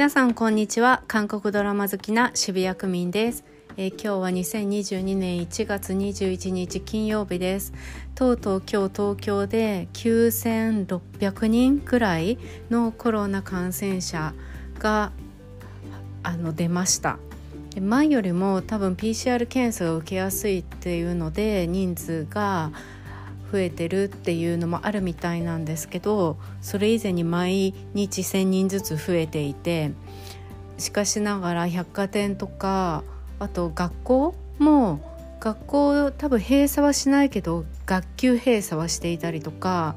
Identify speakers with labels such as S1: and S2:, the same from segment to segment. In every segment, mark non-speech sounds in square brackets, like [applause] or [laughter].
S1: 皆さんこんにちは。韓国ドラマ好きな渋谷区民です、えー、今日は2022年1月21日金曜日です。とうとう今日東京で9600人くらいのコロナ感染者があの出ました。前よりも多分 PCR 検査が受けやすいっていうので人数が増えてるっていうのもあるみたいなんですけどそれ以前に毎日1,000人ずつ増えていてしかしながら百貨店とかあと学校も学校多分閉鎖はしないけど学級閉鎖はしていたりとか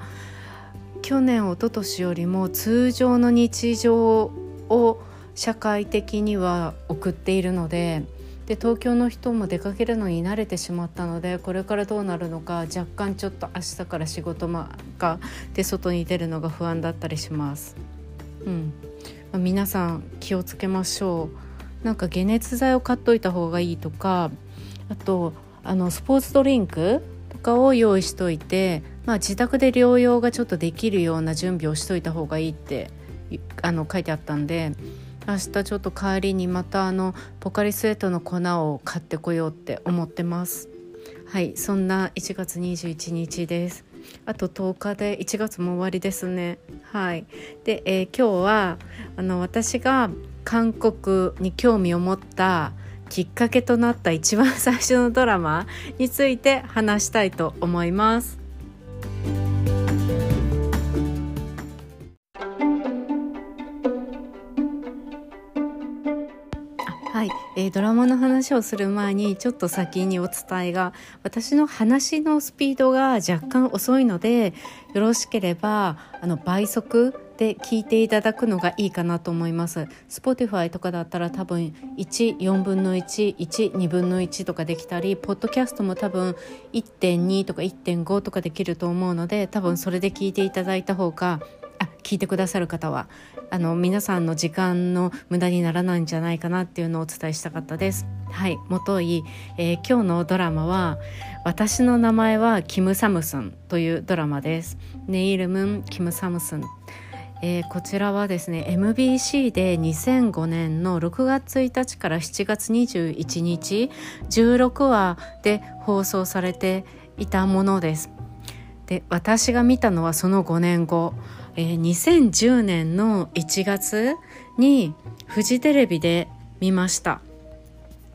S1: 去年一昨年よりも通常の日常を社会的には送っているのでで東京の人も出かけるのに慣れてしまったのでこれからどうなるのか若干ちょっと明日から仕事がで外に出るのが不安だったりします。うんまあ、皆さん気をつけましょうなんか解熱剤を買っといた方がいいとかあとあのスポーツドリンクとかを用意しといて、まあ、自宅で療養がちょっとできるような準備をしといた方がいいってあの書いてあったんで明日ちょっと帰りにまたあのポカリスエットの粉を買ってこようって思ってます。はいそんな1月21日です。あと10日で1月も終わりですね。はい。で、えー、今日はあの私が韓国に興味を持ったきっかけとなった一番最初のドラマについて話したいと思います。ドラマの話をする前にちょっと先にお伝えが私の話のスピードが若干遅いのでよろしければあの倍速で聞いていただくのがいいかなと思います。Spotify とかだったら多分14分の112分の1とかできたりポッドキャストも多分1.2とか1.5とかできると思うので多分それで聞いていただいた方があ聞いてくださる方はあの皆さんの時間の無駄にならないんじゃないかなっていうのをお伝えしたかったです。はい、もとい、えー、今日のドラマは「私の名前はキム・サムスン」というドラマです。ネイルムン・キム・サムスンえー、こちらはですね MBC で2005年の6月1日から7月21日16話で放送されていたものです。で私が見たのはその5年後えー、2010年の1月にフジテレビで見ました。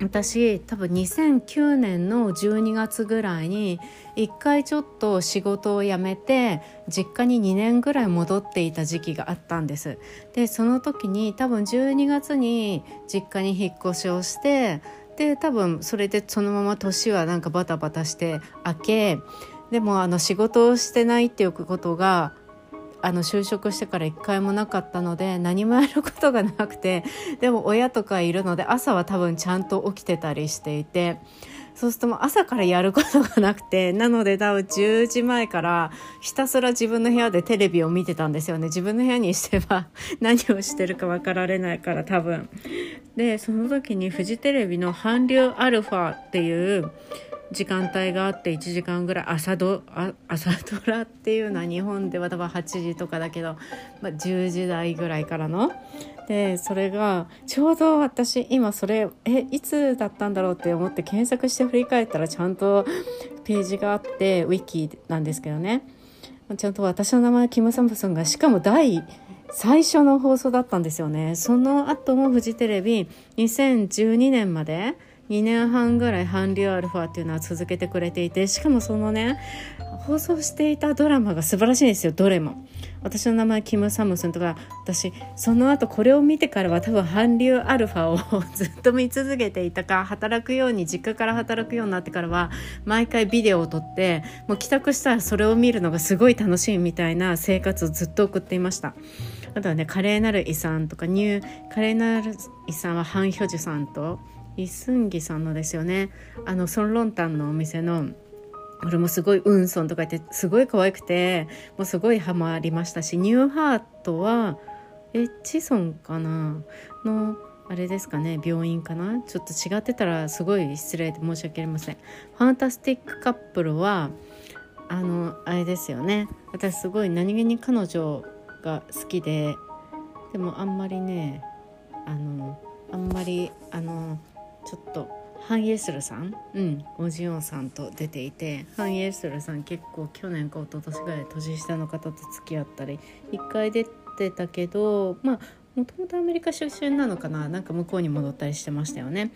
S1: 私多分2009年の12月ぐらいに一回ちょっと仕事を辞めて実家に2年ぐらい戻っていた時期があったんです。でその時に多分12月に実家に引っ越しをしてで多分それでそのまま年はなんかバタバタして明けでもあの仕事をしてないっていうことがあの就職してから一回もなかったので何もやることがなくてでも親とかいるので朝は多分ちゃんと起きてたりしていてそうするともう朝からやることがなくてなので多分10時前からひたすら自分の部屋でテレビを見てたんですよね自分の部屋にしては [laughs] 何をしてるか分かられないから多分。でその時にフジテレビの「韓流アルファ」っていう時間帯があって1時間ぐらい朝ド朝ドラっていうのは日本では多分8時とかだけど、まあ、10時台ぐらいからの。でそれがちょうど私今それえいつだったんだろうって思って検索して振り返ったらちゃんとページがあってウィキなんですけどねちゃんと私の名前キム・サムソンがしかも第最初の放送だったんですよねその後もフジテレビ2012年まで2年半ぐらい韓流アルファっていうのは続けてくれていてしかもそのね放送していたドラマが素晴らしいんですよどれも私の名前キム・サムスンとか私その後これを見てからは多分韓流アルファを [laughs] ずっと見続けていたか働くように実家から働くようになってからは毎回ビデオを撮ってもう帰宅したらそれを見るのがすごい楽しいみたいな生活をずっと送っていました。あとはね華麗なる遺産とかニュー華麗なる遺産はハン・ヒョジュさんとイ・スンギさんのですよね。あのソルロンタンのお店のこれもすごいウンソンとか言ってすごい可愛くてもうすごいハマりましたしニューハートはえチソンかなのあれですかね病院かな？ちょっと違ってたらすごい失礼で申し訳ありません。ファンタスティックカップルはあのあれですよね。私すごい何気に彼女が好きででもあんまりねあのあんまりあのちょっとハン・イェスルさん、うん、おじおさんと出ていてハン・イェスルさん結構去年か一昨年ぐらい年下の方と付き合ったり一回出てたけどまあもともとアメリカ出身なのかななんか向こうに戻ったりしてましたよね。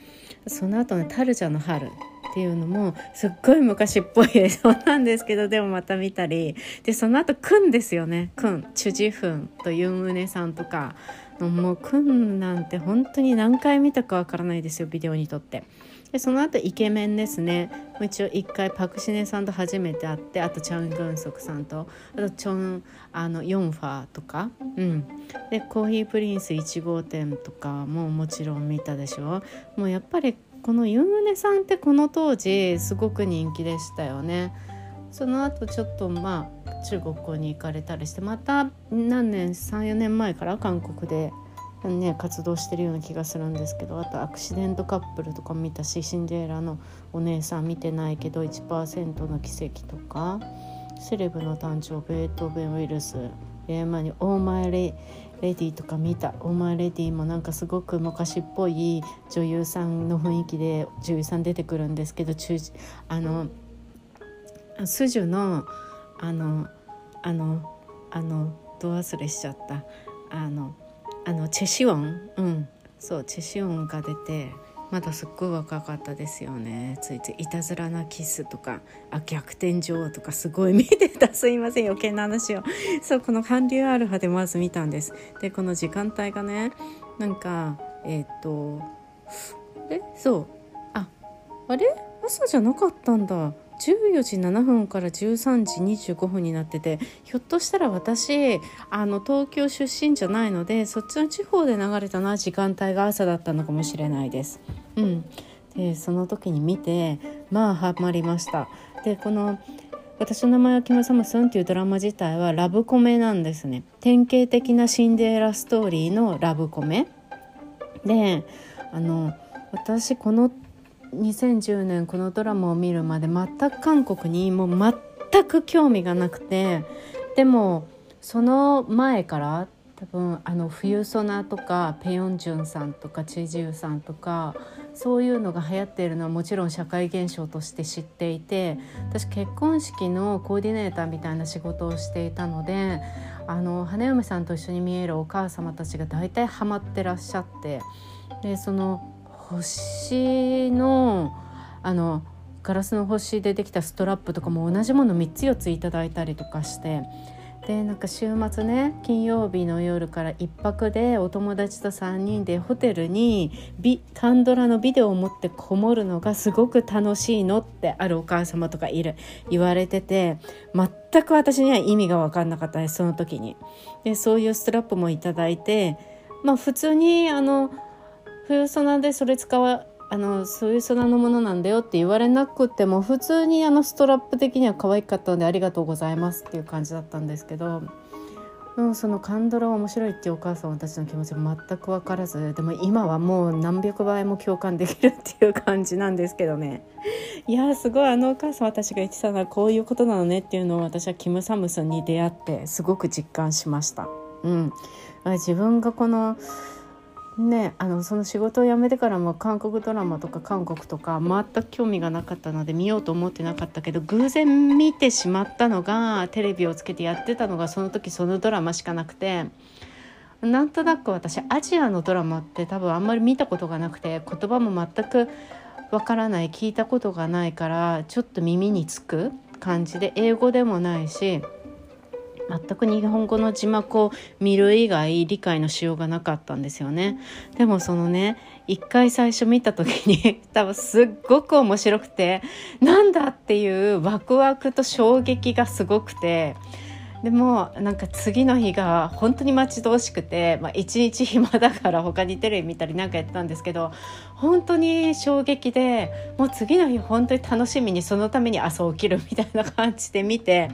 S1: その後ね「タルジャの春」っていうのもすっごい昔っぽい映像なんですけどでもまた見たり。でその後くんですよね。くん。チュジフンとユンウネさんとかもうくんなんて本当に何回見たかわからないですよビデオにとって。でその後イケメンですね一応一回パク・シネさんと初めて会ってあとチャン・グンソクさんとあとチョンあのヨンファーとか、うん、でコーヒープリンス1号店とかももちろん見たでしょもうやっぱりこのユンウネさんってこの当時すごく人気でしたよね。その後ちょっとまあ中国に行かれたりしてまた何年34年前から韓国でね、活動してるような気がするんですけどあとアクシデントカップルとか見たしシンデレラのお姉さん見てないけど1%の奇跡とかセレブの誕生ベートーベン・ウイルスえー、前に「オーマイレレディ」とか見た「オーマイレディ」もなんかすごく昔っぽい女優さんの雰囲気で女優さん出てくるんですけど中あのスジュのあのあのあのど忘れしちゃった。あのあのチェシオン？うん。そうチェシオンが出てまだすっごい若かったですよね。ついつい。いたずらなキスとかあ逆転女王とかすごい見てた。[laughs] すいません余計な話を。そうこの韓流アルファでまず見たんです。でこの時間帯がねなんかえっ、とえ？そう。ああれ？朝じゃなかったんだ。14時7分から13時25分になっててひょっとしたら私あの東京出身じゃないのでそっちの地方で流れたな時間帯が朝だったのかもしれないです。うん、でその時に見てまあハマりました。でこの私の名前はキム・サムスンっていうドラマ自体はラブコメなんですね典型的なシンデレラストーリーのラブコメであの私この2010年このドラマを見るまで全く韓国にもう全く興味がなくてでもその前から多分あの冬ソナとかペヨンジュンさんとかチェジュさんとかそういうのが流行っているのはもちろん社会現象として知っていて私結婚式のコーディネーターみたいな仕事をしていたのであの花嫁さんと一緒に見えるお母様たちが大体ハマってらっしゃってでその星のあのガラスの星でできたストラップとかも同じもの3つ4ついただいたりとかしてでなんか週末ね金曜日の夜から1泊でお友達と3人でホテルにビカンドラのビデオを持ってこもるのがすごく楽しいのってあるお母様とかいる言われてて全く私には意味が分かんなかったですその時に。でそういうストラップもいただいてまあ普通にあの冬ソナでそれ使わあのそういうソナのものなんだよって言われなくても普通にあのストラップ的には可愛かったのでありがとうございますっていう感じだったんですけどそのカンドラ面白いっていうお母さんたちの気持ちは全く分からずでも今はもう何百倍も共感できるっていう感じなんですけどねいやすごいあのお母さん私が言ってたのはこういうことなのねっていうのを私はキム・サムスンに出会ってすごく実感しました。うん、自分がこのね、あのその仕事を辞めてからも韓国ドラマとか韓国とか全く興味がなかったので見ようと思ってなかったけど偶然見てしまったのがテレビをつけてやってたのがその時そのドラマしかなくてなんとなく私アジアのドラマって多分あんまり見たことがなくて言葉も全くわからない聞いたことがないからちょっと耳につく感じで英語でもないし。全く日本語の字幕を見る以外理解のしようがなかったんですよね。でもそのね一回最初見た時に [laughs] 多分すっごく面白くてなんだっていうワクワクと衝撃がすごくてでもなんか次の日が本当に待ち遠しくて、まあ、一日暇だから他にテレビ見たりなんかやってたんですけど本当に衝撃でもう次の日本当に楽しみにそのために朝起きるみたいな感じで見て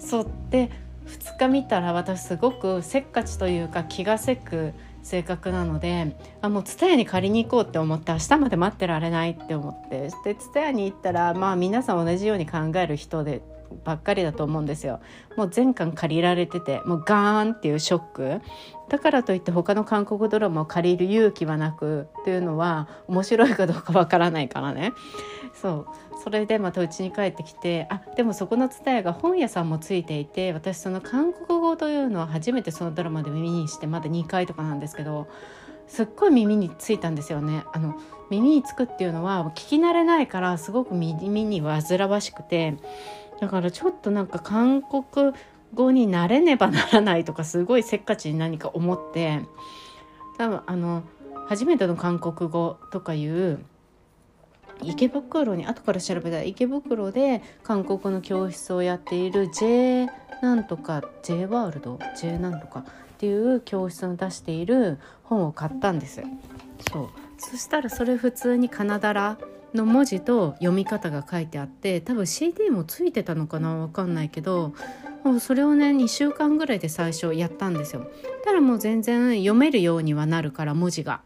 S1: そうで2日見たら私すごくせっかちというか気がせく性格なのであもう蔦屋に借りに行こうって思って明日まで待ってられないって思ってで蔦屋に行ったらまあ皆さん同じように考える人でばっかりだと思うんですよ。もう全巻借りられててもうガーンっていうショック。だからといって他の韓国ドラマを借りる勇気はなくっていうのは面白いかどうかわからないからね。そう。それでまた家に帰ってきてあでもそこの蔦屋が本屋さんもついていて私その韓国語というのは初めてそのドラマで耳にしてまだ2回とかなんですけどすっごい耳についたんですよね。あの耳につくっていうのは聞き慣れないからすごく耳に煩わしくてだからちょっとなんか韓国語になれねばならないとかすごいせっかちに何か思って多分あの初めての韓国語とかいう池袋に後から調べたら池袋で韓国の教室をやっている J なんとか J ワールド J なんとかっていう教室の出している本を買ったんです。そう。そしたらそれ普通にカナダラの文字と読み方が書いてあって多分 CD もついてたのかな分かんないけどもうそれをね2週間ぐらいで最初やったんですよ。たらもう全然読めるようにはなるから文字が。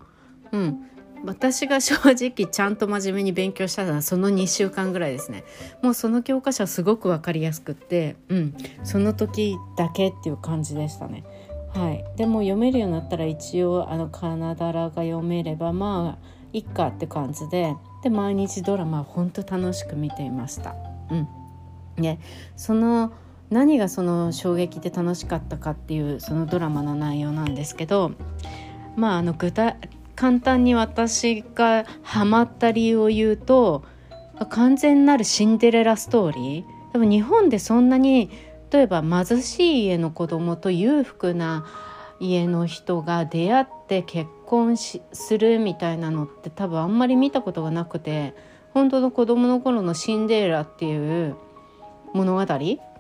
S1: うん。私が正直ちゃんと真面目に勉強したのはその2週間ぐらいですね。もうその教科書はすごく分かりやすくってうん。その時だけっていう感じでしたね。はい、でも読めるようになったら一応あのカナダラが読めればまあいっかって感じでで毎日ドラマ本当楽しく見ていました。うん。ね、その何がその衝撃で楽しかったかっていうそのドラマの内容なんですけどまああの具体簡単に私がハマった理由を言うと完全なるシンデレラストーリー多分日本でそんなに例えば貧しい家の子供と裕福な家の人が出会って結婚しするみたいなのって多分あんまり見たことがなくて本当の子供の頃のシンデレラっていう物語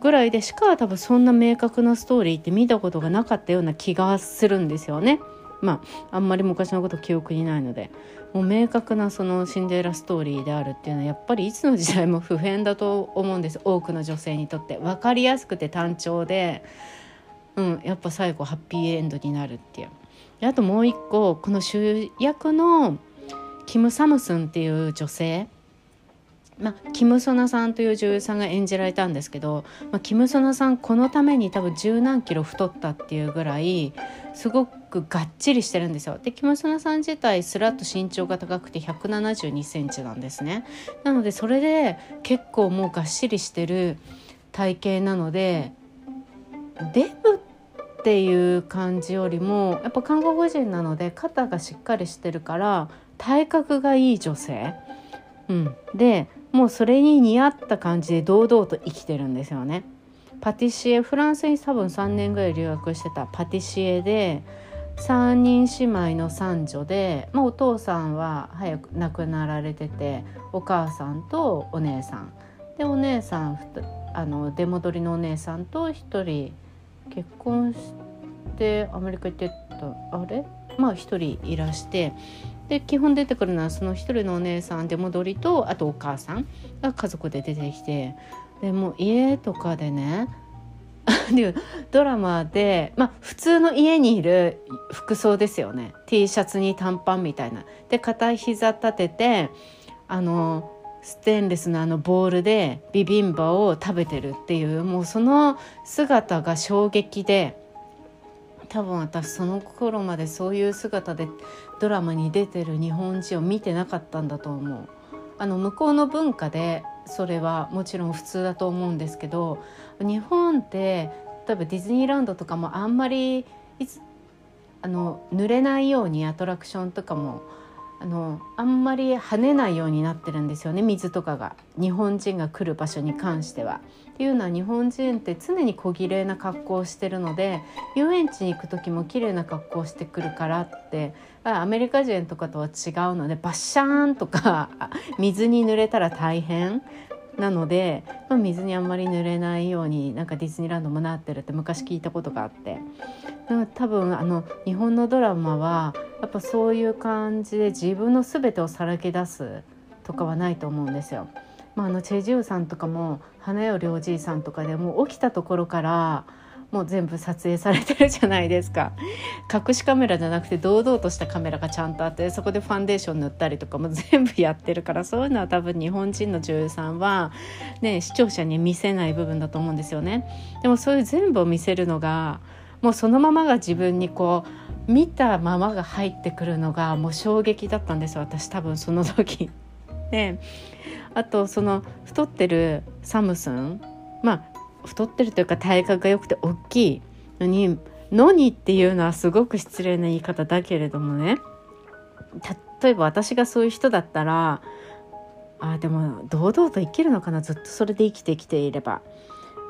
S1: ぐらいでしか多分そんな明確なストーリーって見たことがなかったような気がするんですよね。まああんまり昔のこと記憶にないのでもう明確なそのシンデレラストーリーであるっていうのはやっぱりいつの時代も普遍だと思うんです。多くの女性にとって。分かりやすくて単調で、うん、やっぱ最後ハッピーエンドになるっていう。であともう一個この主役のキム・サムスンっていう女性。まあ、キム・ソナさんという女優さんが演じられたんですけど、まあ、キム・ソナさんこのために多分十何キロ太ったっていうぐらいすごくがっちりしてるんですよ。でキム・ソナさん自体スラッと身長が高くて1 7 2センチなんですね。なのでそれで結構もうがっしりしてる体型なのでデブっていう感じよりもやっぱ韓国人なので肩がしっかりしてるから体格がいい女性。うん、でもうそれに似合った感じで堂々と生きてるんですよね。パティシエフランスに多分3年ぐらい留学してたパティシエで3人姉妹の三女で、まあ、お父さんは早く亡くなられててお母さんとお姉さん。でお姉さんあの出戻りのお姉さんと1人結婚してアメリカ行ってたあれ？まあ1人いらしてで基本出てくるのはその一人のお姉さん出戻りとあとお母さんが家族で出てきてでも家とかでね [laughs] ドラマで、まあ、普通の家にいる服装ですよね T シャツに短パンみたいな。で片膝立ててあのステンレスのあのボールでビビンバを食べてるっていうもうその姿が衝撃で多分私その頃までそういう姿でドラマに出てる日本人を見てなかったんだと思う。あの向こうの文化でそれはもちろん普通だと思うんですけど日本って例えばディズニーランドとかもあんまりいつあの濡れないようにアトラクションとかもあのあんまり跳ねないようになってるんですよね水とかが日本人が来る場所に関しては。っていうのは日本人って常に小綺麗な格好をしてるので遊園地に行く時も綺麗な格好をしてくるからってアメリカ人とかとは違うのでバッシャーンとか [laughs] 水に濡れたら大変なので、まあ、水にあんまり濡れないようになんかディズニーランドもなってるって昔聞いたことがあって多分あの日本のドラマはやっぱそういう感じで自分の全てをさらけ出すとかはないと思うんですよ。まあ、あのチェ・ジュさんとかも花よりおじいさんとかでも起きたところからもう全部撮影されてるじゃないですか隠しカメラじゃなくて堂々としたカメラがちゃんとあってそこでファンデーション塗ったりとかも全部やってるからそういうのは多分日本人の女優さんは、ね、視聴者に見せない部分だと思うんですよね。でもそういう全部を見せるのがもうそのままが自分にこう見たままが入ってくるのがもう衝撃だったんです私多分その時。で [laughs] あとその太ってるサムスンまあ太ってるというか体格が良くて大きいのに「のに」っていうのはすごく失礼な言い方だけれどもね例えば私がそういう人だったらあでも堂々と生きるのかな？ずっとそれで生きてきていれば。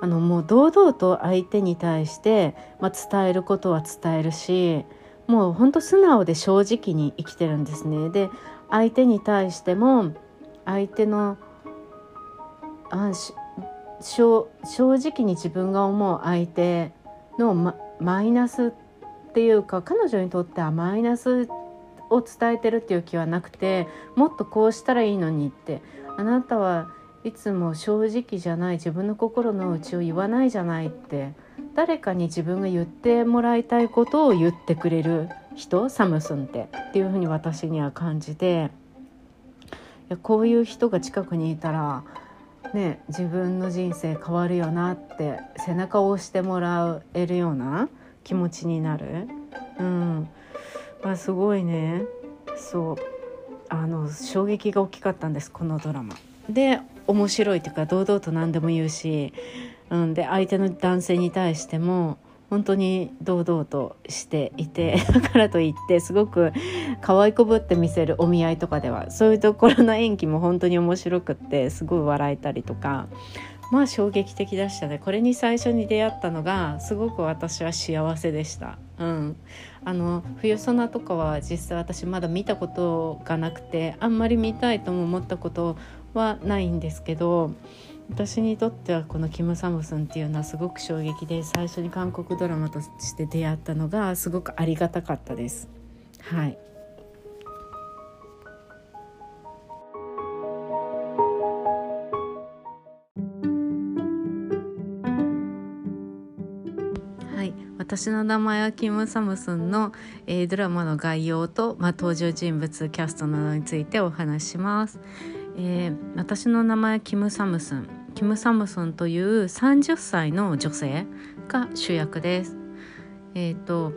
S1: あのもう堂々と相手に対して、まあ、伝えることは伝えるしもうほんと素直で正直に生きてるんですね。で相手に対しても相手のあ正直に自分が思う相手のママイナスっていうか彼女にとってはマイナスを伝えてるっていう気はなくてもっとこうしたらいいのにって。あなたはいつも正直じゃない自分の心の内を言わないじゃないって。誰かに自分が言ってもらいたいことを言ってくれる人サムスンってっていうふうに私には感じて。いやこういう人が近くにいたらね、自分の人生変わるよなって背中を押してもらえるような気持ちになる、うん。まあ、すごいね。そう。あの衝撃が大きかったんですこのドラマ。で面白いというか堂々と何でも言うし、うん、で相手の男性に対しても本当に堂々としていて [laughs] だからといってすごく可愛こぶって見せるお見合いとかではそういうところの演技も本当に面白くってすごい笑えたりとかまあ衝撃的でしたねこれに最初に出会ったのがすごく私は幸せでした。うん、あの冬ソナとかは実際私まだ見たことがなくてあんまり見たいとも思ったことはないんですけど私にとってはこのキム・サムスンっていうのはすごく衝撃で最初に韓国ドラマとして出会ったのがすごくありがたかったです。はい。私の名前はキム・サムスンの、えー、ドラマの概要と、まあ、登場人物キャストなどについてお話します、えー、私の名前はキム・サムスン。キム・サムソンという30歳の女性が主役です。えっ、ー、と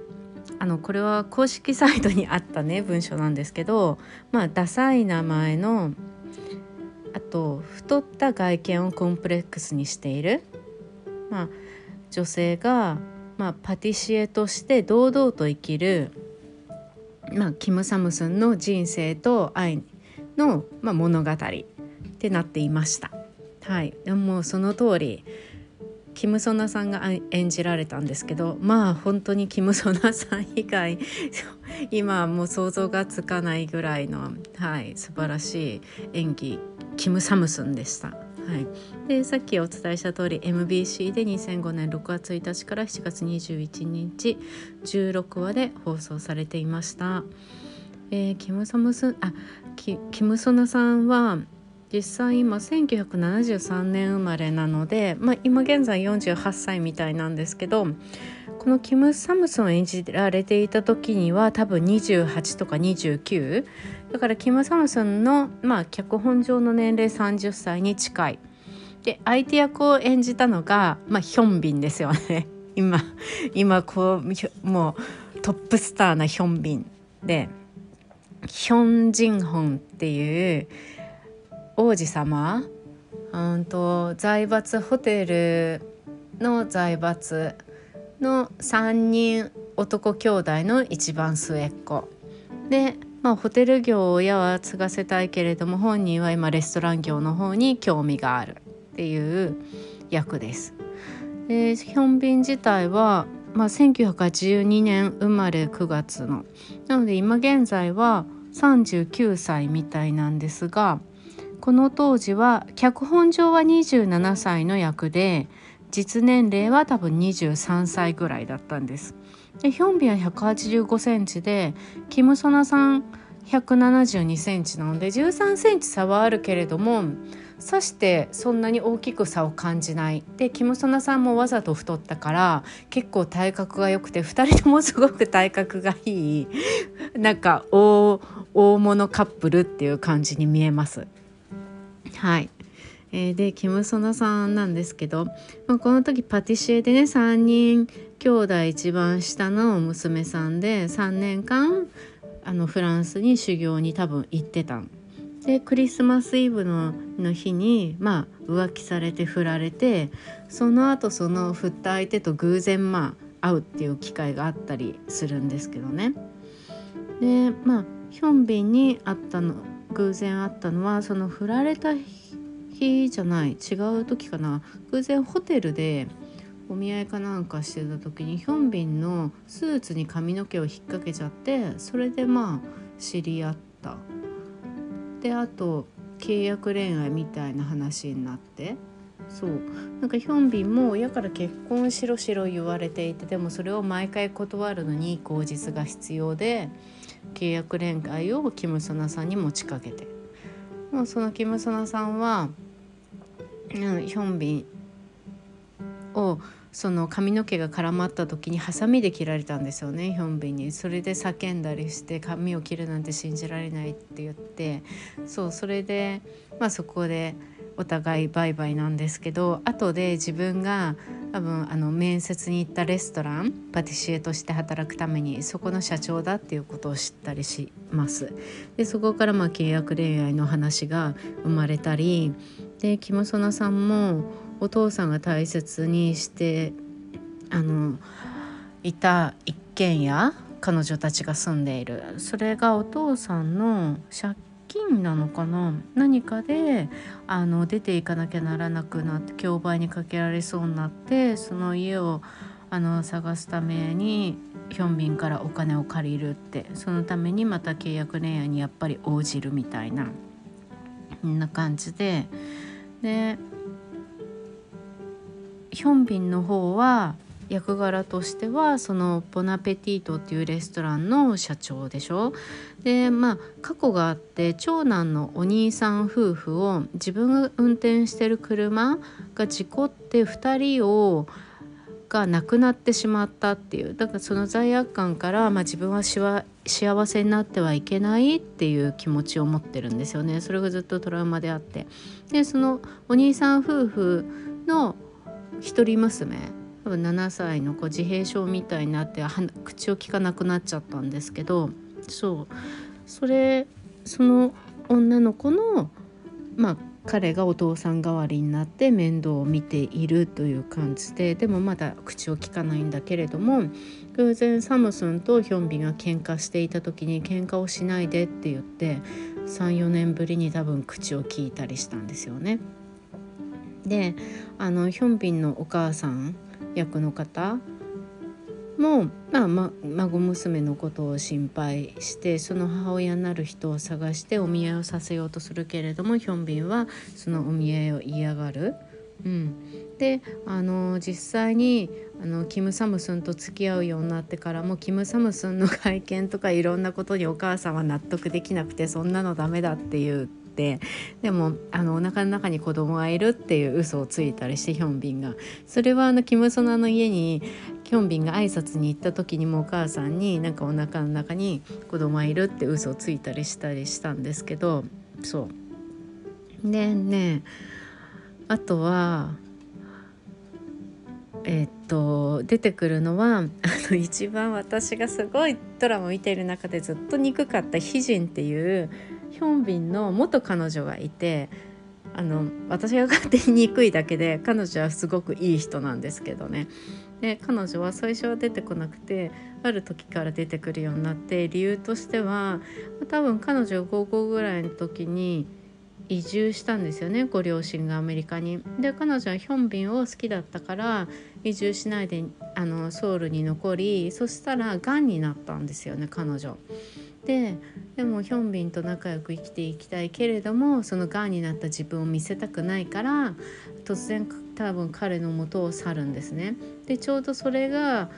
S1: あのこれは公式サイトにあったね [laughs] 文章なんですけどまあダサい名前のあと太った外見をコンプレックスにしている、まあ、女性が、まあ、パティシエとして堂々と生きる、まあ、キム・サムスンの人生と愛の、まあ、物語ってなっていました。はいでもその通りキム・ソナさんが演じられたんですけどまあ本当にキム・ソナさん以外 [laughs] 今はもう想像がつかないぐらいの、はい、素晴らしい演技キム・サムスンでした。はい、でさっきお伝えした通り MBC で2005年6月1日から7月21日16話で放送されていました。えー、キム・サムスンあキキム・ソナさんは実際今1973年生まれなので、まあ、今現在48歳みたいなんですけどこのキム・サムソンを演じられていた時には多分28とか29だからキム・サムソンの、まあ、脚本上の年齢30歳に近い。で相手役を演じたのが、まあ、ヒョンビンですよね。[laughs] 今今こうもうトップスターなヒョンビンで。ヒョン・ジンホンっていう王子様？うんと財閥ホテルの財閥の3人男兄弟の一番末っ子。で、まあ、ホテル業を親は継がせたいけれども本人は今レストラン業の方に興味があるっていう役です。でヒョンビン自体は、まあ、1982年生まれ9月の。なので今現在は39歳みたいなんですがこの当時は脚本上は27歳の役で実年齢は多分23歳ぐらいだったんです。でヒョンビは185センチでキム・ソナさん172センチなので13センチ差はあるけれどもさしてそんなに大きく差を感じないでキム・ソナさんもわざと太ったから結構体格が良くて2人ともすごく体格がいいなんか大大物カップルっていう感じに見えます。はいえー、でキム・ソナさんなんですけど、まあ、この時パティシエでね3人兄弟一番下の娘さんで3年間あのフランスに修行に多分行ってたんでクリスマスイブのの日にまあ浮気されて振られてその後その振った相手と偶然まあ会うっていう機会があったりするんですけどね。でまあヒョンビンに会ったの偶然会ったのはその振られた日じゃない違う時かな。偶然ホテルでお見合いかなんかしてた時にヒョンビンのスーツに髪の毛を引っ掛けちゃってそれでまあ知り合った。であと契約恋愛みたいな話になって。そう。なんかヒョンビンも親から結婚しろしろ言われていてでもそれを毎回断るのに口実が必要で。契約恋愛をキム・ソナさんに持ちかけて。もうそのキム・ソナさんは、うん、ヒョンビンをその髪の毛が絡まった時にハサミで切られたんですよねヒョンビンに。それで叫んだりして髪を切るなんて信じられないって言って。そうそれでまあそこでお互いバイバイなんですけど後で自分が多分あの面接に行ったレストランパティシエとして働くためにそこの社長だっていうことを知ったりします。でそこからまあ契約恋愛の話が生まれたりでキム・ソナさんもお父さんが大切にしてあのいた一軒家彼女たちが住んでいる。それがお父さんの借金なのかな？何かであの出ていかなきゃならなくなって競売にかけられそうになってその家をあの探すためにヒョンビンからお金を借りるってそのためにまた契約恋愛にやっぱり応じるみたいなこんな感じででヒョンビンの方は役柄としてはそのボナペティートっていうレストランの社長でしょ？でまあ過去があって長男のお兄さん夫婦を自分が運転してる車が事故って2人をが亡くなってしまったっていう。だからその罪悪感から、まあ、自分は幸せになってはいけないっていう気持ちを持ってるんですよね。それがずっとトラウマであって。でそのお兄さん夫婦の一人娘多分7歳の子自閉症みたいになって口を聞かなくなっちゃったんですけどそうそれその女の子のまあ彼がお父さん代わりになって面倒を見ているという感じででもまだ口を聞かないんだけれども偶然サムスンとヒョンビが喧嘩していた時に喧嘩をしないでって言って34年ぶりに多分口を聞いたりしたんですよね。であのヒョンビンのお母さん役の方も、まあ、ま孫娘のことを心配してその母親になる人を探してお見合いをさせようとするけれどもヒョンビンはそのお見合いを嫌がる。うん、であの実際にあのキム・サムスンと付き合うようになってからもキム・サムスンの会見とかいろんなことにお母さんは納得できなくてそんなのダメだっていうってでもあのお腹の中に子供がいるっていう嘘をついたりしてヒョンビンがそれはあのキム・ソナの家にヒョンビンが挨拶に行った時にもお母さんになんかお腹の中に子供がいるって嘘をついたりしたりしたんですけどそう。でねあとはえ、っと出てくるのはあの一番私がすごいドラマを見ている中でずっと憎かったヒジンっていうヒョンビンの元彼女がいてあの私が勝手に憎いだけで彼女はすごくいい人なんですけどね。で彼女は最初は出てこなくてある時から出てくるようになって理由としては多分彼女高校ぐらいの時に移住したんですよねご両親がアメリカに。で彼女はヒョンビンを好きだったから移住しないであのソウルに残りそしたらがんになったんですよね彼女。ででもヒョンビンと仲良く生きていきたいけれどもそのがんになった自分を見せたくないから突然多分彼の元を去るんですね。でちょうどそれが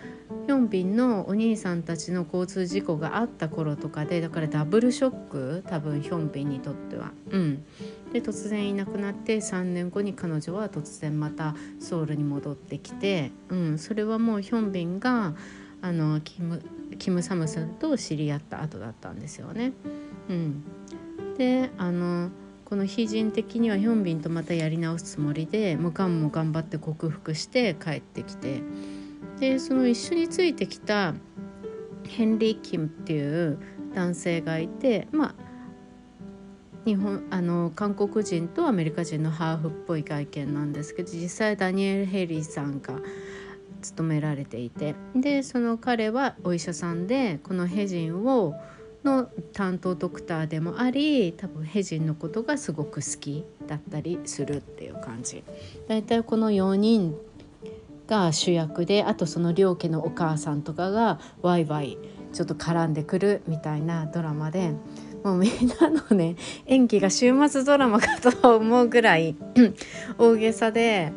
S1: ヒョンビンのお兄さんたちの交通事故があった頃とかでだからダブルショック多分ヒョンビンにとっては。うん、で突然いなくなって3年後に彼女は突然またソウルに戻ってきて、うん、それはもうヒョンビンがあのキムキム・サムさんと知り合った後だったんですよね。うん、であのこの非人的にはヒョンビンとまたやり直すつもりでもうがんも頑張って克服して帰ってきてでその一緒についてきたヘンリー・キムっていう男性がいてまあ日本あの韓国人とアメリカ人のハーフっぽい外見なんですけど実際ダニエル・ヘリーさんが勤められていてでその彼はお医者さんでこのヘジンをの担当ドクターでもあり多分ヘジンのことがすごく好きだったりするっていう感じ。だいたいこの4人が主役であとその両家のお母さんとかがワイワイちょっと絡んでくるみたいなドラマでもうみんなのね演技が週末ドラマかと思うぐらい [clears throat] 大げさで。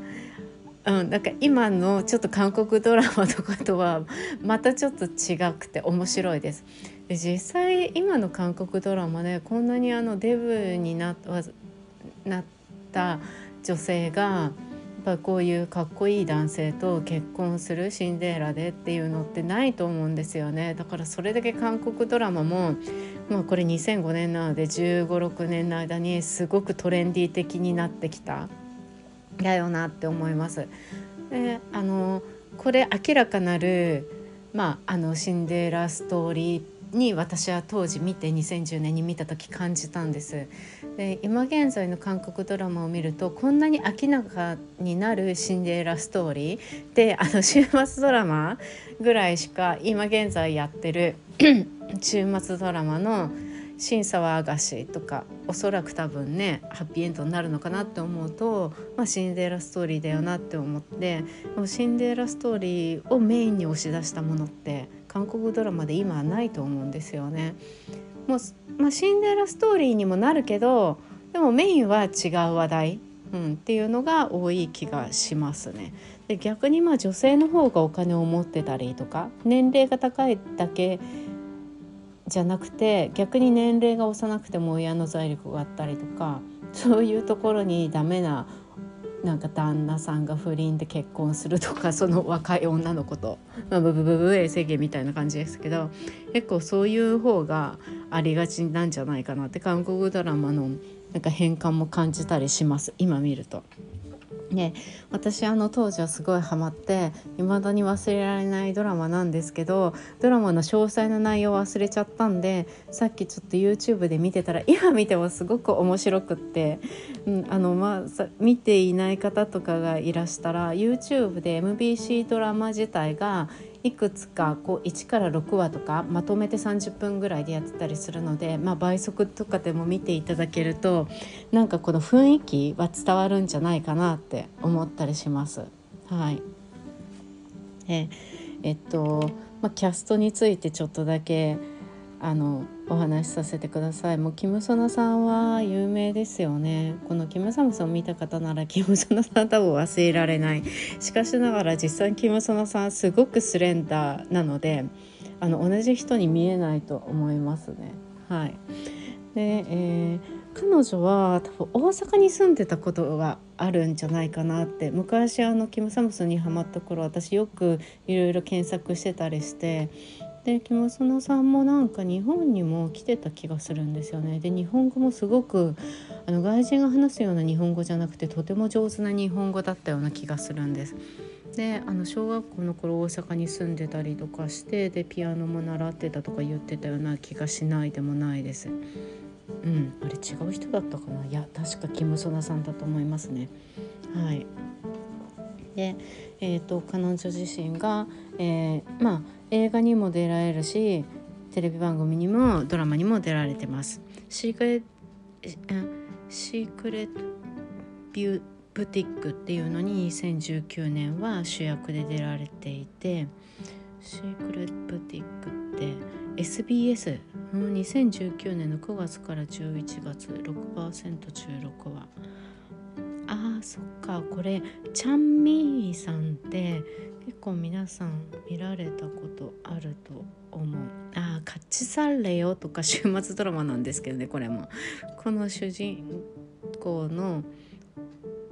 S1: うん、なんか今のちょっと韓国ドラマとかとはまたちょっと違くて面白いです。実際今の韓国ドラマでこんなにあのデブになった女性がやっぱこういうかっこいい男性と結婚するシンデレラでっていうのってないと思うんですよねだからそれだけ韓国ドラマも、まあ、これ2005年なので1 5 6年の間にすごくトレンディー的になってきた。だよなって思います。であのこれ明らかなる、まあ、あのシンデレラストーリーに私は当時見て2010年に見た時感じたんです。で今現在の韓国ドラマを見るとこんなに明らかになるシンデレラストーリーであの週末ドラマぐらいしか今現在やってる週末ドラマの審査はあがしとかおそらく多分ねハッピーエンドになるのかなって思うと、まあ、シンデレラストーリーだよなって思ってでもシンデレラストーリーをメインに押し出したものって韓国ドラマで今はないと思うんですよね。もうまあ、シンデレラストーリーにもなるけどでもメインは違う話題、うん、っていうのが多い気がしますね。で逆にまあ女性の方がお金を持ってたりとか年齢が高いだけじゃなくて逆に年齢が幼くても親の財力があったりとかそういうところにダメななんか旦那さんが不倫で結婚するとかその若い女の子と、まあ、ブブブブ衛生芸みたいな感じですけど結構そういう方がありがちなんじゃないかなって韓国ドラマのなんか変換も感じたりします今見ると。ね、私あの当時はすごいハマっていまだに忘れられないドラマなんですけどドラマの詳細の内容忘れちゃったんでさっきちょっと YouTube で見てたら今見てもすごく面白くって、うん、あのまあ見ていない方とかがいらしたら YouTube で MBC ドラマ自体がいくつかこう1から6話とかまとめて30分ぐらいでやってたりするので、まあ、倍速とかでも見ていただけるとなんかこの雰囲気は伝わるんじゃないかなって思ったりします。はいええっとまあ、キャストについてちょっとだけあのお話しさせてください。もうキム・ソナさんは有名ですよね。このキム・サムさんを見た方ならキム・ソナさん多分忘れられない。しかしながら実際キム・ソナさんすごくスレンダーなのであの同じ人に見えないと思いますね。はい。で、えー、彼女は多分大阪に住んでたことがあるんじゃないかなって。昔あのキム・サムスンにハマった頃私よくいろいろ検索してたりしてでキム・ソナさんもなんか日本にも来てた気がするんですよねで日本語もすごくあの外人が話すような日本語じゃなくてとても上手な日本語だったような気がするんです。であの小学校の頃大阪に住んでたりとかしてでピアノも習ってたとか言ってたような気がしないでもないです。うん、あれ違う人だったかな？いや確かキム・ソナさんだと思いますね。はいで、えーと、彼女自身が、えー、まあ映画にも出られるしテレビ番組にもドラマにも出られてます。シークレシークレットビュブティックっていうのに2019年は主役で出られていてシークレットブティックって SBS の2019年の9月から11月6%中6話あーそっか。これチャンミーさんって結構皆さん見られたことあると思う。ああカッチサンレよとか週末ドラマなんですけどねこれも。この主人公の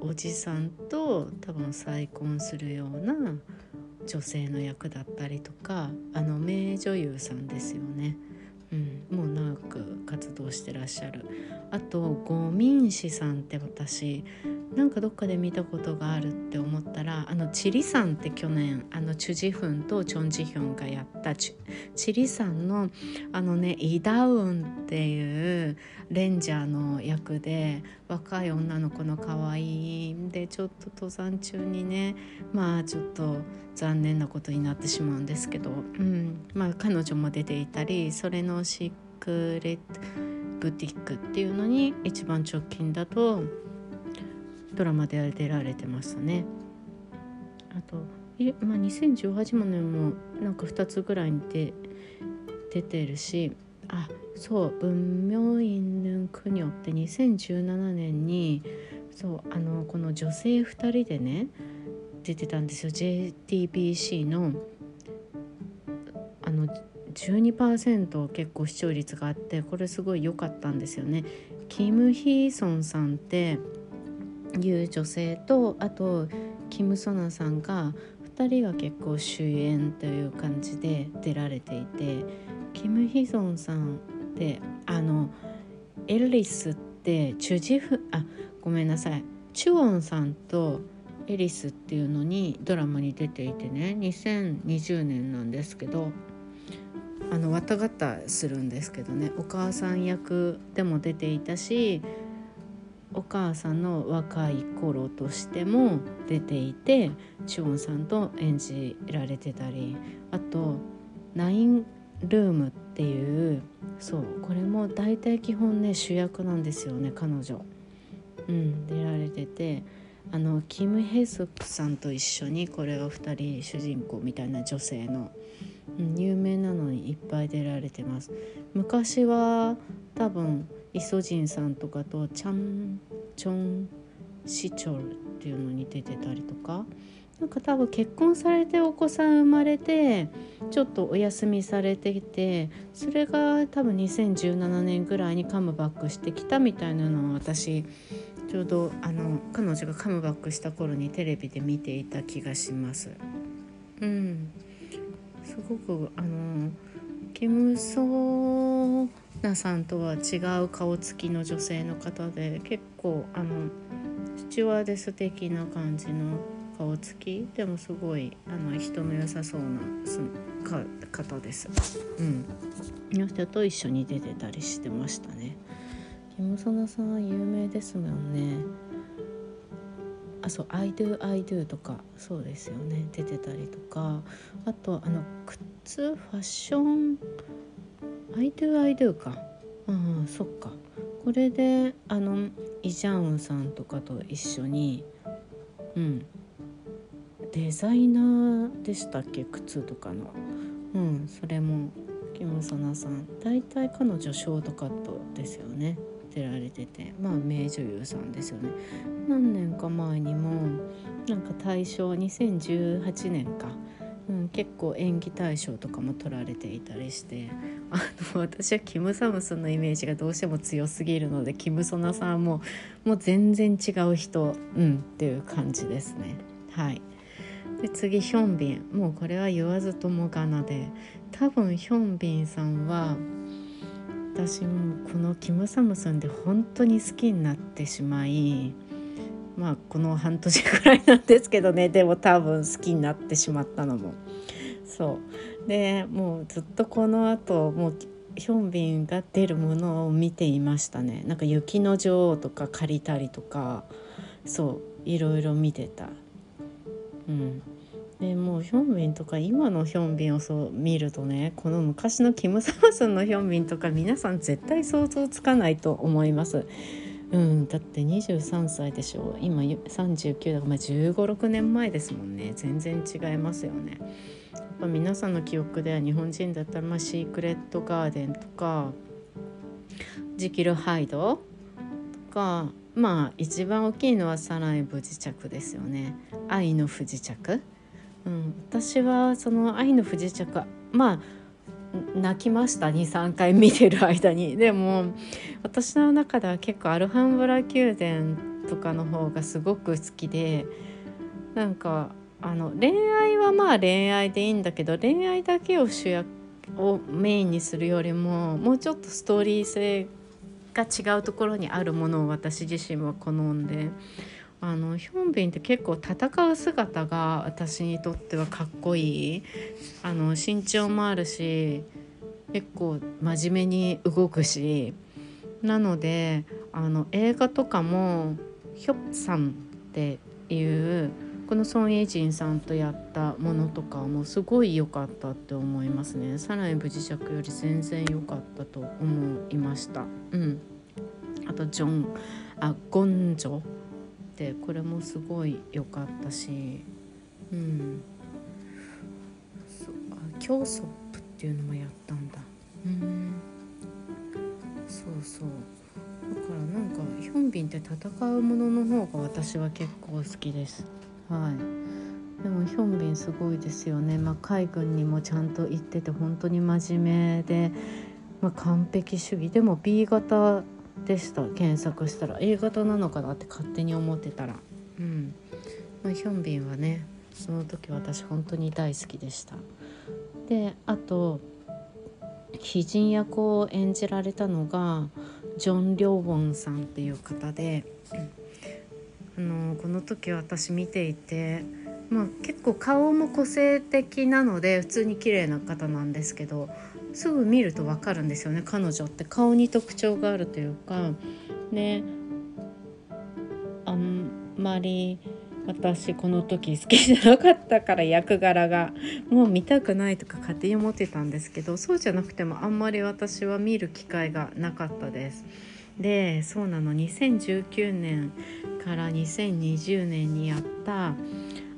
S1: おじさんと多分再婚するような女性の役だったりとかあの名女優さんですよね。うん、もう長く活動してらっしゃる。あとゴミン氏さんって私なんかどっかで見たことがあるって思ったらあのチリさんって去年あのチュジフンとチョンジヒョンがやったチリさんのあのねイダウンっていうレンジャーの役で若い女の子の可愛いんでちょっと登山中にねまあちょっと残念なことになってしまうんですけど、うんまあ、彼女も出ていたりそれのシークレットブティックっていうのに一番直近だとドラマで出られてますね。あとえ、まあ、2018年もなんか2つぐらいに出出てるしあそう「文明院ヌンクニョ」って2017年にそうあのこの女性2人でね出てたんですよ JTBC のあの12%結構視聴率があってこれすごい良かったんですよね。キム・ヒーソンさんっていう女性とあとキム・ソナさんが2人が結構主演という感じで出られていてキム・ヒソンさんってあのエリスってチュジフあごめんなさい。チュオンさんとエリスっていうのにドラマに出ていてね2020年なんですけどあのわたがたするんですけどねお母さん役でも出ていたしお母さんの若い頃としても出ていてチュオンさんと演じられてたりあと「ナインルーム」っていうそうこれも大体基本ね主役なんですよね彼女。うん、出られててあのキム・ヘスプさんと一緒にこれが2人主人公みたいな女性の、うん、有名なのにいっぱい出られてます。昔は多分イソジンさんとかとチャンチョンシチョルっていうのに出てたりとかなんか多分結婚されてお子さん生まれてちょっとお休みされていてそれが多分2017年ぐらいにカムバックしてきたみたいなのを私ちょうどあの彼女がカムバックした頃にテレビで見ていた気がします。うん、すごくあのキム・ソナさんとは違う顔つきの女性の方で結構あのスチュワーデス的な感じの顔つきでもすごいあの人の良さそうなか方です。うん。の人と一緒に出てたりしてましたね。キムソナさん有名ですもんね。あそう「I do I do」とかそうですよね出てたりとかあとあの靴ファッション「I do I do か」うんそっか。これであのイ・ジャンウンさんとかと一緒にうん。デザイナーでしたっけ？靴とかの。うん。それもキム・ソナさん。大体彼女ショートカットですよね。出られてて。まあ名女優さんですよね。何年か前にもなんか大賞2018年か、うん、結構演技大賞とかも取られていたりしてあの私はキム・サムスンのイメージがどうしても強すぎるのでキム・ソナさんももう全然違う人、うん、っていう感じですねはい。で次ヒョンビンもうこれは言わずともがなで多分ヒョンビンさんは私もこのキム・サムスンで本当に好きになってしまいまあこの半年ぐらいなんですけどね。[laughs] でも多分好きになってしまったのも。そう。でもうずっとこのあともうヒョンビンが出るものを見ていましたね。なんか雪の女王とか借りたりとかそういろいろ見てた。うん。でもうヒョンビンとか今のヒョンビンをそう見るとねこの昔のキム・サムスンのヒョンビンとか皆さん絶対想像つかないと思います。うん、だって23歳でしょ。今39だから、まあ、1 5 6年前ですもんね。全然違いますよね。やっぱ皆さんの記憶では日本人だったら、まあ、シークレットガーデンとかジキルハイドとかまあ一番大きいのはサライ不時着ですよね。愛の不時着、うん、私はその愛の不時着まあ泣きました23回見てる間に。でも私の中では結構アルハンブラ宮殿とかの方がすごく好きでなんかあの恋愛はまあ恋愛でいいんだけど恋愛だけを主役をメインにするよりももうちょっとストーリー性が違うところにあるものを私自身は好んで。あのヒョンビンって結構戦う姿が私にとってはかっこいい。あの身長もあるし結構真面目に動くし。なのであの映画とかもヒョッさんっていうこのソン・エイジンさんとやったものとかもすごい良かったって思いますね。さらに無磁石より全然良かったと思いました。うん。あとジョン。あゴンジョ。てこれもすごい良かったしうん。そうあキョーソップっていうのもやったんだ。うん。そうそう。だからなんかヒョンビンって戦うものの方が私は結構好きです。はい。でもヒョンビンすごいですよね、まあ、海軍にもちゃんと行ってて本当に真面目で、まあ、完璧主義。でも B 型でした検索したら A 型なのかなって勝手に思ってたら。うん、まあ、ヒョンビンはねその時私本当に大好きでした。であと鬼人役を演じられたのがジョン・リョウォンさんっていう方で、あのこの時私見ていて、まあ、結構顔も個性的なので普通に綺麗な方なんですけどすぐ見ると分かるんですよね。彼女って顔に特徴があるというか。ね。あんまり私この時好きじゃなかったから役柄が。もう見たくないとか勝手に思ってたんですけど。そうじゃなくてもあんまり私は見る機会がなかったです。でそうなの。2019年から2020年にやった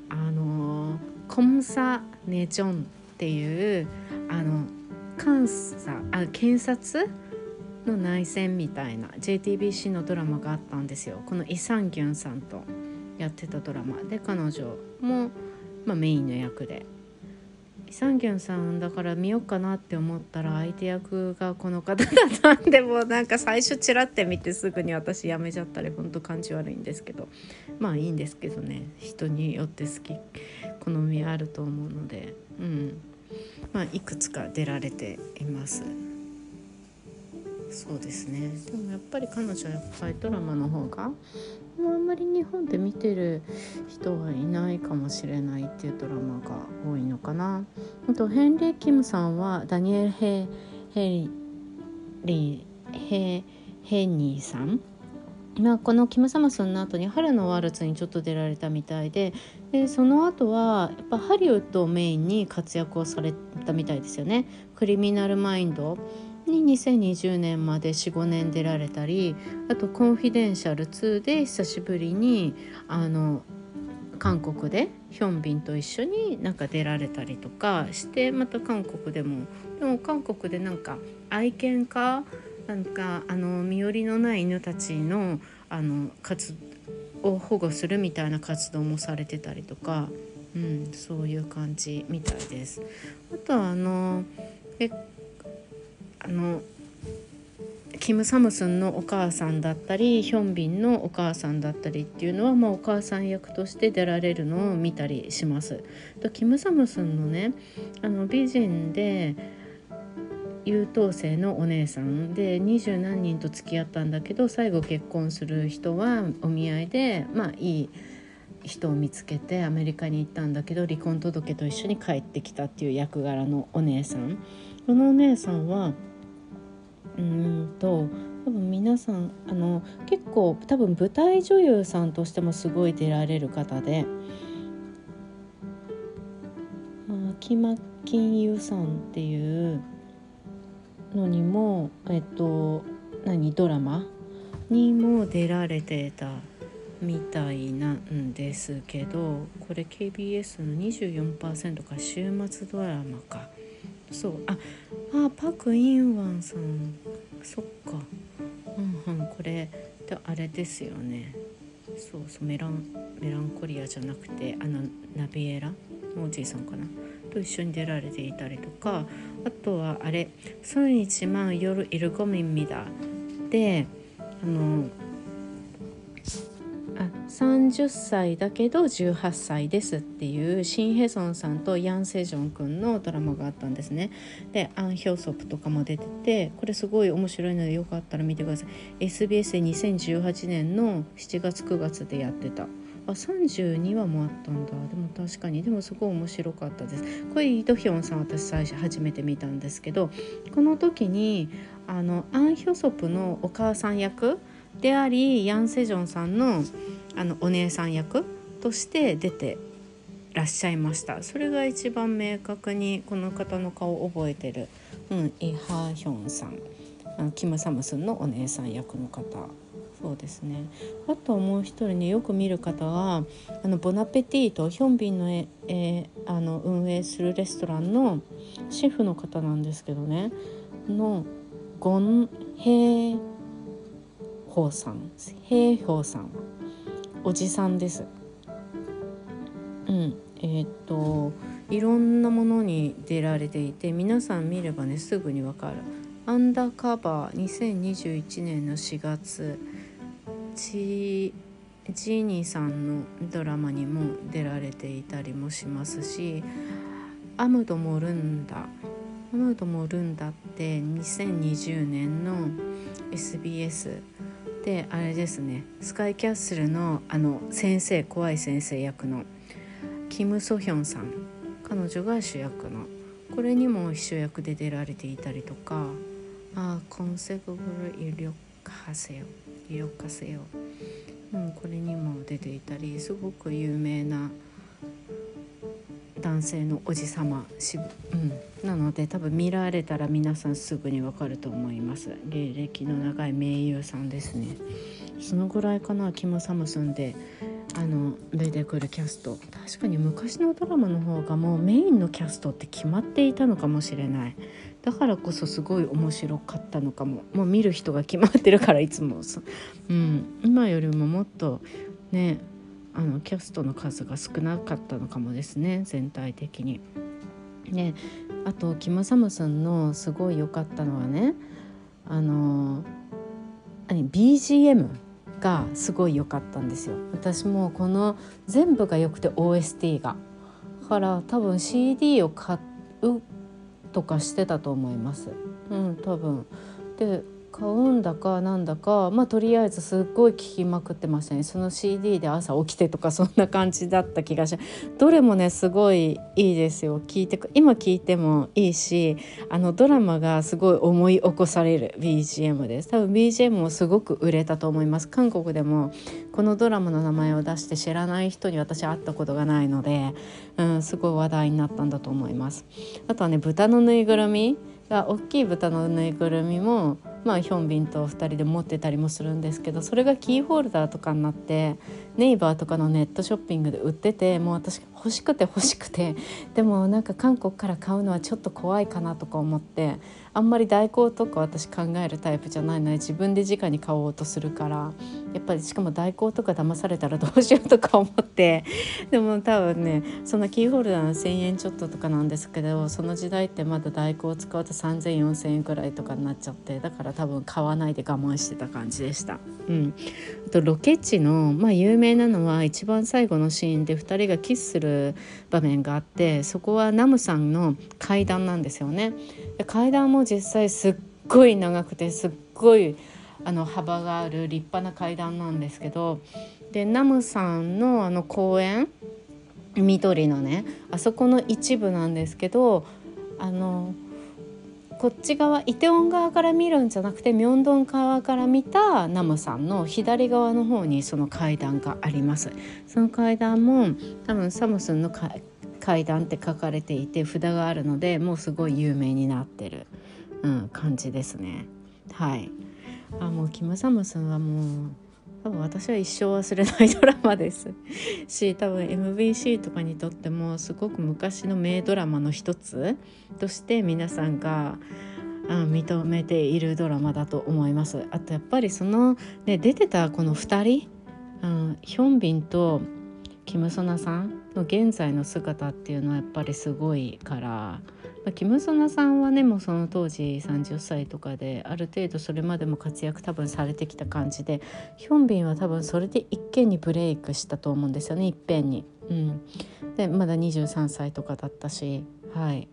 S1: あのコムサネジョンっていうあの監査あ検察の内戦みたいな JTBC のドラマがあったんですよ。このイ・サンギュンさんとやってたドラマ。で彼女も、まあ、メインの役で。イ・サンギュンさんだから見ようかなって思ったら相手役がこの方だったんでもうなんか最初チラって見てすぐに私やめちゃったりほんと感じ悪いんですけど。まあいいんですけどね。人によって好き好みあると思うので。うん。まあ、いくつか出られています。そうですね。でもやっぱり彼女はやっぱりドラマの方がもうあんまり日本で見てる人はいないかもしれないっていうドラマが多いのかな。あとヘンリー・キムさんはダニエル・ヘヘリヘヘニーさんまあ、このキム・サムスンの後に春のワルツにちょっと出られたみたいででその後はやっぱハリウッドをメインに活躍をされたみたいですよね。クリミナルマインドに2020年まで45年出られたりあと「コンフィデンシャル2」で久しぶりにあの韓国でヒョンビンと一緒になんか出られたりとかしてまた韓国でもでも韓国でなんか愛犬家なんかあの身寄りのない犬たちのあの活を保護するみたいな活動もされてたりとか、うん、そういう感じみたいです。あとはあのえあのキム・サムスンのお母さんだったりヒョンビンのお母さんだったりっていうのは、まあ、お母さん役として出られるのを見たりします。とキム・サムスンのねあの美人で優等生のお姉さんで二十何人と付き合ったんだけど最後結婚する人はお見合いでまあいい人を見つけてアメリカに行ったんだけど離婚届と一緒に帰ってきたっていう役柄のお姉さんこのお姉さんはうんと多分皆さんあの結構多分舞台女優さんとしてもすごい出られる方で。キマキンユさんっていうのにもえっと何？ドラマ？にも出られてたみたいなんですけどこれ KBS の24%か週末ドラマか。そう。ああパク・インワンさん。そっか。うんうんこれあれですよね。そうそうメランメランコリアじゃなくてあのナビエラ？のおじいさんかな？と一緒に出られていたりとかあとはあれ「そん一万夜いるごみんみだ」であのあ30歳だけど18歳ですっていうシン・ヘソンさんとヤン・セジョン君のドラマがあったんですね。でアン・ヒョウソプとかも出ててこれすごい面白いのでよかったら見てください。SBS で2018年の7月9月でやってた。あ32話もあったんだ。でも確かに。でもすごい面白かったです。これイ・ドヒョンさん私最初初めて見たんですけどこの時にあのアン・ヒョソプのお母さん役でありヤン・セジョンさんのあのお姉さん役として出てらっしゃいました。それが一番明確にこの方の顔を覚えてる、うん、イ・ハヒョンさん。あのキム・サムスンのお姉さん役の方。そうですね。あともう一人ねよく見る方はあのボナペティートヒョンビンのえ、え、あの運営するレストランのシェフの方なんですけどね。のゴンヘイホウさんヘイホウさんおじさんです。うんえー、っといろんなものに出られていて皆さん見ればねすぐにわかる。アンダーカバー2021年の4月ジジーニーさんのドラマにも出られていたりもしますし「アムドモルンダ」「アムドモルンダ」って2020年の SBS であれですね。スカイキャッスルのあの先生怖い先生役のキム・ソヒョンさん。彼女が主役の。これにも秘書役で出られていたりとか「あコンセクブルイリョカセヨイリョカセヨ」うん、これにも出ていたりすごく有名な男性のおじさまし、うん、なので多分見られたら皆さんすぐにわかると思います。芸歴の長い名優さんですね。そのぐらいかなキム・サムスンであの出てくるキャスト。確かに昔のドラマの方がもうメインのキャストって決まっていたのかもしれない。だからこそすごい面白かったのかも。もう見る人が決まってるからいつも、うん、今よりももっとねあのキャストの数が少なかったのかもですね全体的に。ね、あとキム・サムスンのすごい良かったのはねあの BGM がすごい良かったんですよ。私もこの全部が良くて OST が。だから多分 CD を買うとかしてたと思います。うん多分。で買うんだかなんだかまあとりあえずすっごい聴きまくってましたね。その CD で朝起きてとかそんな感じだった気がしどれもねすごいいいですよ。聞いて今聞いてもいいしあのドラマがすごい思い起こされる BGM です。多分 BGM もすごく売れたと思います。韓国でもこのドラマの名前を出して知らない人に私会ったことがないので、うん、すごい話題になったんだと思います。あとはね豚のぬいぐるみが大きい豚のぬいぐるみもまあ、ヒョンビンと2人で持ってたりもするんですけどそれがキーホルダーとかになってネイバーとかのネットショッピングで売っててもう私欲しくて欲しくて。[laughs] でもなんか韓国から買うのはちょっと怖いかなとか思ってあんまり代行とか私考えるタイプじゃないので自分で直に買おうとするからやっぱりしかも代行とか騙されたらどうしようとか思って [laughs] でも多分ねそのキーホルダーの1,000円ちょっととかなんですけどその時代ってまだ代行を使うと3,0004,000円くらいとかになっちゃってだから多分買わないで我慢してた感じでした。うん、あとロケ地の、まあ、有名なのは一番最後のシーンで2人がキスする場面があってそこはナムさんの階段なんですよね。で階段も実際すっごい長くてすっごいあの幅がある立派な階段なんですけどでナムさんのあの公園緑のねあそこの一部なんですけどあのこっち側イテウォン側から見るんじゃなくてミョンドン側から見たナムさんの左側の方にその階段があります。その階段も多分サムスンの階段って書かれていて札があるのでもうすごい有名になってる、うん、感じですね。はい。あもうキム・サムスンはもう多分私は一生忘れないドラマです。[laughs] し多分 MBC とかにとってもすごく昔の名ドラマの一つとして皆さんが認めているドラマだと思います。あとやっぱりその、ね、出てたこの2人、ヒョンビンとキム・ソナさんの現在の姿っていうのはやっぱりすごいから、まあ、キム・ソナさんはねもうその当時30歳とかである程度それまでも活躍多分されてきた感じでヒョンビンは多分それで一見にブレイクしたと思うんですよねいっぺんに。うん、でまだ23歳とかだったしはい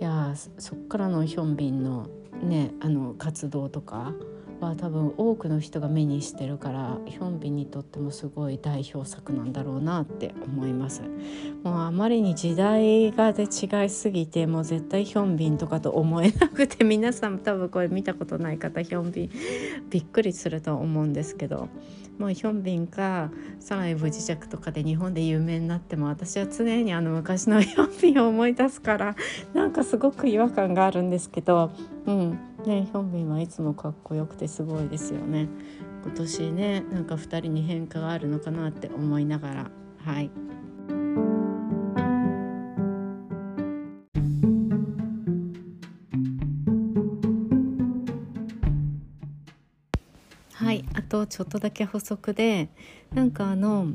S1: いやそっからのヒョンビンのねあの活動とかは多分多くの人が目にしてるからヒョンビンにとってもすごい代表作なんだろうなって思います。もうあまりに時代がで違いすぎてもう絶対ヒョンビンとかと思えなくて皆さん多分これ見たことない方ヒョンビンびっくりすると思うんですけど。もうヒョンビンかサライブ磁石とかで日本で有名になっても私は常にあの昔のヒョンビンを思い出すからなんかすごく違和感があるんですけどうん。ねヒョンビンはいつもかっこよくてすごいですよね。今年ねなんか2人に変化があるのかなって思いながら。はい。とちょっとだけ補足でなんかあの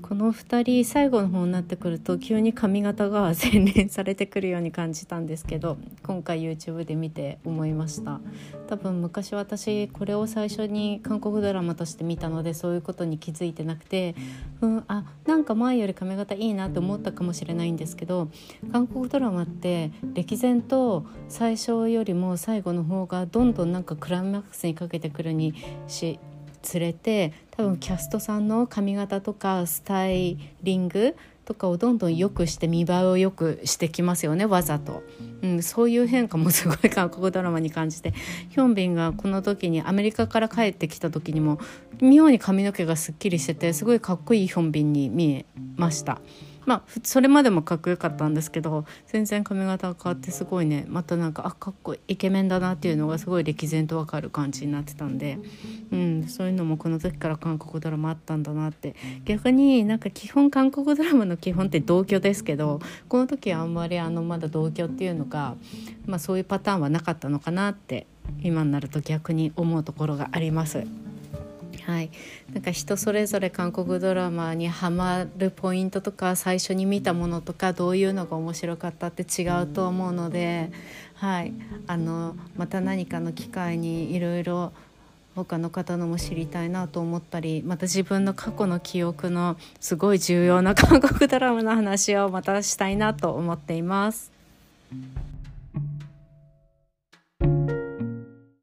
S1: この2人最後の方になってくると急に髪型が [laughs] 洗練されてくるように感じたんですけど今回 YouTube で見て思いました。多分昔私これを最初に韓国ドラマとして見たのでそういうことに気づいてなくて、うん、あなんか前より髪型いいなって思ったかもしれないんですけど韓国ドラマって歴然と最初よりも最後の方がどんどんなんかクライマックスにかけてくるにし連れて多分キャストさんの髪型とかスタイリングとかをどんどん良くして見栄えを良くしてきますよねわざと、うん、そういう変化もすごい韓国ドラマに感じて。ヒョンビンがこの時にアメリカから帰ってきた時にも妙に髪の毛がすっきりしててすごいかっこいいヒョンビンに見えました。まあそれまでもかっこよかったんですけど全然髪型が変わってすごいねまたなんかあかっこいいイケメンだなっていうのがすごい歴然とわかる感じになってたんで、うん、そういうのもこの時から韓国ドラマあったんだなって逆になんか基本韓国ドラマの基本って同居ですけどこの時はあんまりあのまだ同居っていうのが、まあ、そういうパターンはなかったのかなって今になると逆に思うところがあります。はい、なんか人それぞれ韓国ドラマにハマるポイントとか最初に見たものとかどういうのが面白かったって違うと思うので、はい、あのまた何かの機会にいろいろ他の方のも知りたいなと思ったりまた自分の過去の記憶のすごい重要な韓国ドラマの話をまたしたいなと思っています。